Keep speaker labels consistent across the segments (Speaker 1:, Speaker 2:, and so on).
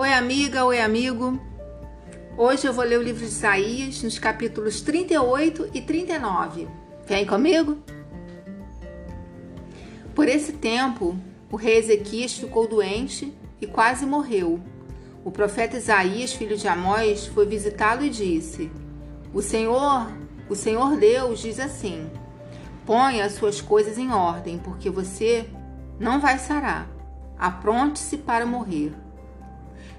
Speaker 1: Oi, amiga, oi, amigo. Hoje eu vou ler o livro de Isaías nos capítulos 38 e 39. Vem comigo? Por esse tempo, o rei Ezequias ficou doente e quase morreu. O profeta Isaías, filho de Amós, foi visitá-lo e disse: O Senhor, o Senhor Deus diz assim: Ponha as suas coisas em ordem, porque você não vai sarar. Apronte-se para morrer.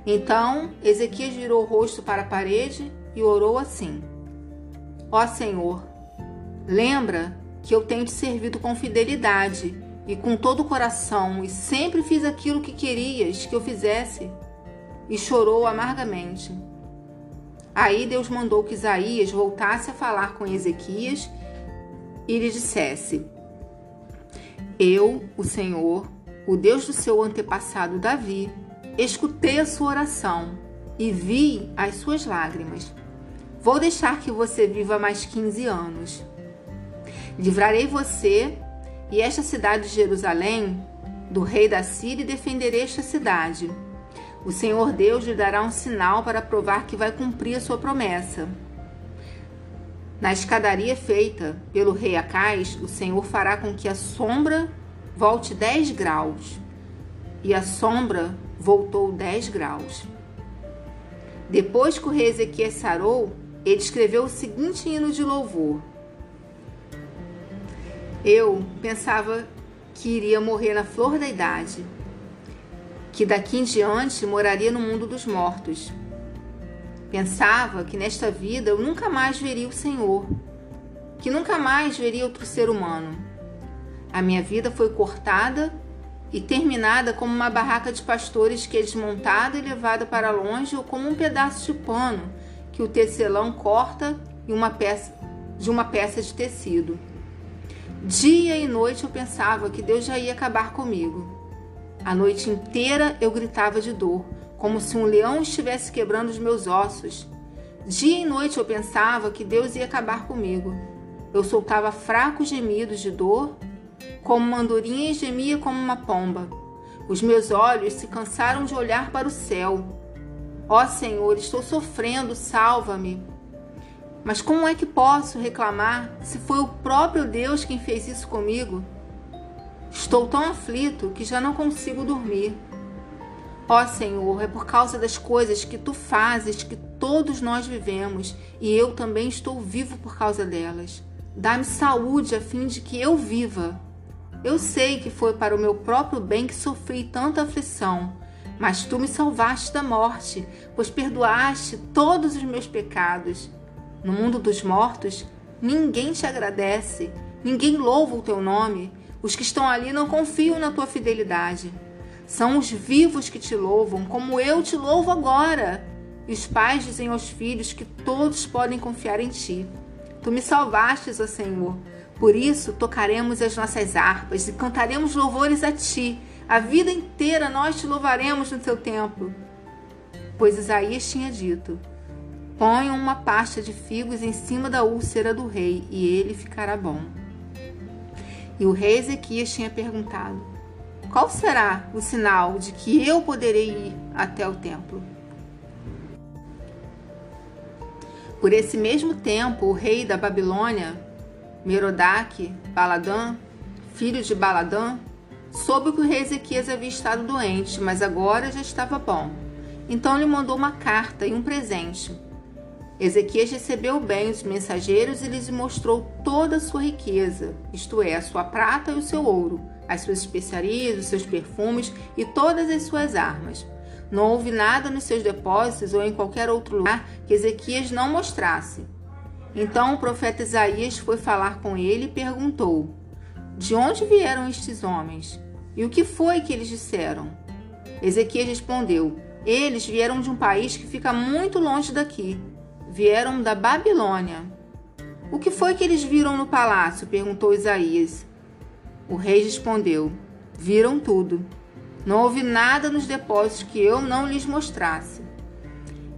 Speaker 1: Então Ezequias virou o rosto para a parede e orou assim: Ó Senhor, lembra que eu tenho te servido com fidelidade e com todo o coração e sempre fiz aquilo que querias que eu fizesse. E chorou amargamente. Aí Deus mandou que Isaías voltasse a falar com Ezequias e lhe dissesse: Eu, o Senhor, o Deus do seu antepassado Davi, Escutei a sua oração e vi as suas lágrimas. Vou deixar que você viva mais 15 anos. Livrarei você e esta cidade de Jerusalém do rei da Síria e defenderei esta cidade. O Senhor Deus lhe dará um sinal para provar que vai cumprir a sua promessa. Na escadaria feita pelo rei Acais, o Senhor fará com que a sombra volte 10 graus e a sombra voltou 10 graus. Depois que o rei Ezequias sarou, ele escreveu o seguinte hino de louvor. Eu pensava que iria morrer na flor da idade, que daqui em diante moraria no mundo dos mortos. Pensava que nesta vida eu nunca mais veria o Senhor, que nunca mais veria outro ser humano. A minha vida foi cortada e terminada como uma barraca de pastores que é desmontada e levada para longe ou como um pedaço de pano que o tecelão corta uma peça, de uma peça de tecido. Dia e noite eu pensava que Deus já ia acabar comigo. A noite inteira eu gritava de dor, como se um leão estivesse quebrando os meus ossos. Dia e noite eu pensava que Deus ia acabar comigo. Eu soltava fracos gemidos de dor como uma andorinha e gemia como uma pomba. Os meus olhos se cansaram de olhar para o céu. Ó oh, Senhor, estou sofrendo, salva-me. Mas como é que posso reclamar se foi o próprio Deus quem fez isso comigo? Estou tão aflito que já não consigo dormir. Ó Senhor, é por causa das coisas que tu fazes que todos nós vivemos e eu também estou vivo por causa delas. Dá-me saúde a fim de que eu viva. Eu sei que foi para o meu próprio bem que sofri tanta aflição, mas tu me salvaste da morte, pois perdoaste todos os meus pecados. No mundo dos mortos, ninguém te agradece, ninguém louva o teu nome. Os que estão ali não confiam na tua fidelidade. São os vivos que te louvam, como eu te louvo agora. E os pais dizem aos filhos que todos podem confiar em ti. Tu me salvastes, ó Senhor. Por isso, tocaremos as nossas harpas e cantaremos louvores a ti. A vida inteira nós te louvaremos no seu templo. Pois Isaías tinha dito: Ponham uma pasta de figos em cima da úlcera do rei e ele ficará bom. E o rei Ezequias tinha perguntado: Qual será o sinal de que eu poderei ir até o templo? Por esse mesmo tempo, o rei da Babilônia Merodach, Baladã, filho de Baladã, soube que o rei Ezequias havia estado doente, mas agora já estava bom. Então lhe mandou uma carta e um presente. Ezequias recebeu bem os mensageiros e lhes mostrou toda a sua riqueza, isto é, a sua prata e o seu ouro, as suas especiarias, os seus perfumes e todas as suas armas. Não houve nada nos seus depósitos ou em qualquer outro lugar que Ezequias não mostrasse. Então o profeta Isaías foi falar com ele e perguntou: De onde vieram estes homens? E o que foi que eles disseram? Ezequias respondeu: Eles vieram de um país que fica muito longe daqui. Vieram da Babilônia. O que foi que eles viram no palácio? perguntou Isaías. O rei respondeu: Viram tudo. Não houve nada nos depósitos que eu não lhes mostrasse.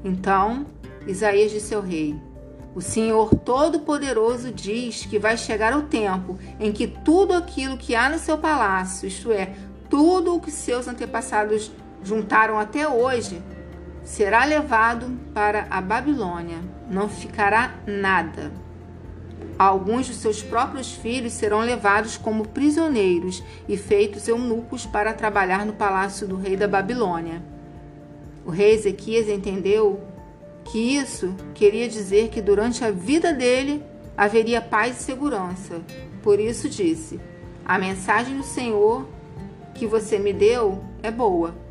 Speaker 1: Então Isaías disse ao rei: o Senhor Todo-Poderoso diz que vai chegar o tempo em que tudo aquilo que há no seu palácio, isto é, tudo o que seus antepassados juntaram até hoje, será levado para a Babilônia, não ficará nada. Alguns de seus próprios filhos serão levados como prisioneiros e feitos eunucos para trabalhar no palácio do rei da Babilônia. O rei Ezequias entendeu que isso queria dizer que durante a vida dele haveria paz e segurança. Por isso disse: A mensagem do Senhor que você me deu é boa